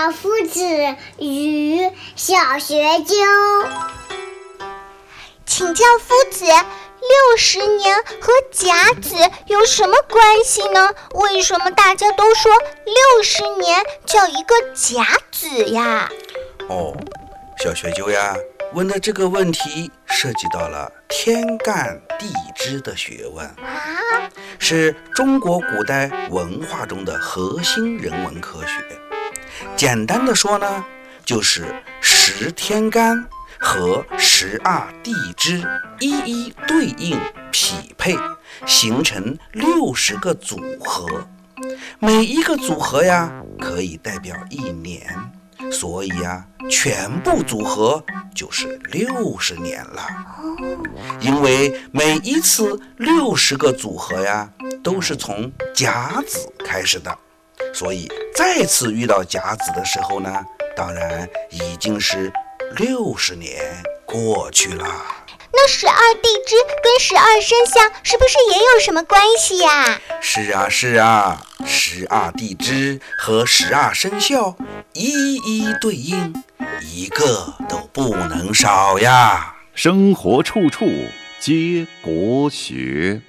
教夫子与小学究。请教夫子，六十年和甲子有什么关系呢？为什么大家都说六十年叫一个甲子呀？哦，小学究呀，问的这个问题涉及到了天干地支的学问啊，是中国古代文化中的核心人文科学。简单的说呢，就是十天干。和十二地支一一对应匹配，形成六十个组合。每一个组合呀，可以代表一年，所以呀，全部组合就是六十年了。因为每一次六十个组合呀，都是从甲子开始的，所以再次遇到甲子的时候呢，当然已经是。六十年过去了，那十二地支跟十二生肖是不是也有什么关系呀？是啊，是啊，十二地支和十二生肖一一对应，一个都不能少呀。生活处处皆国学。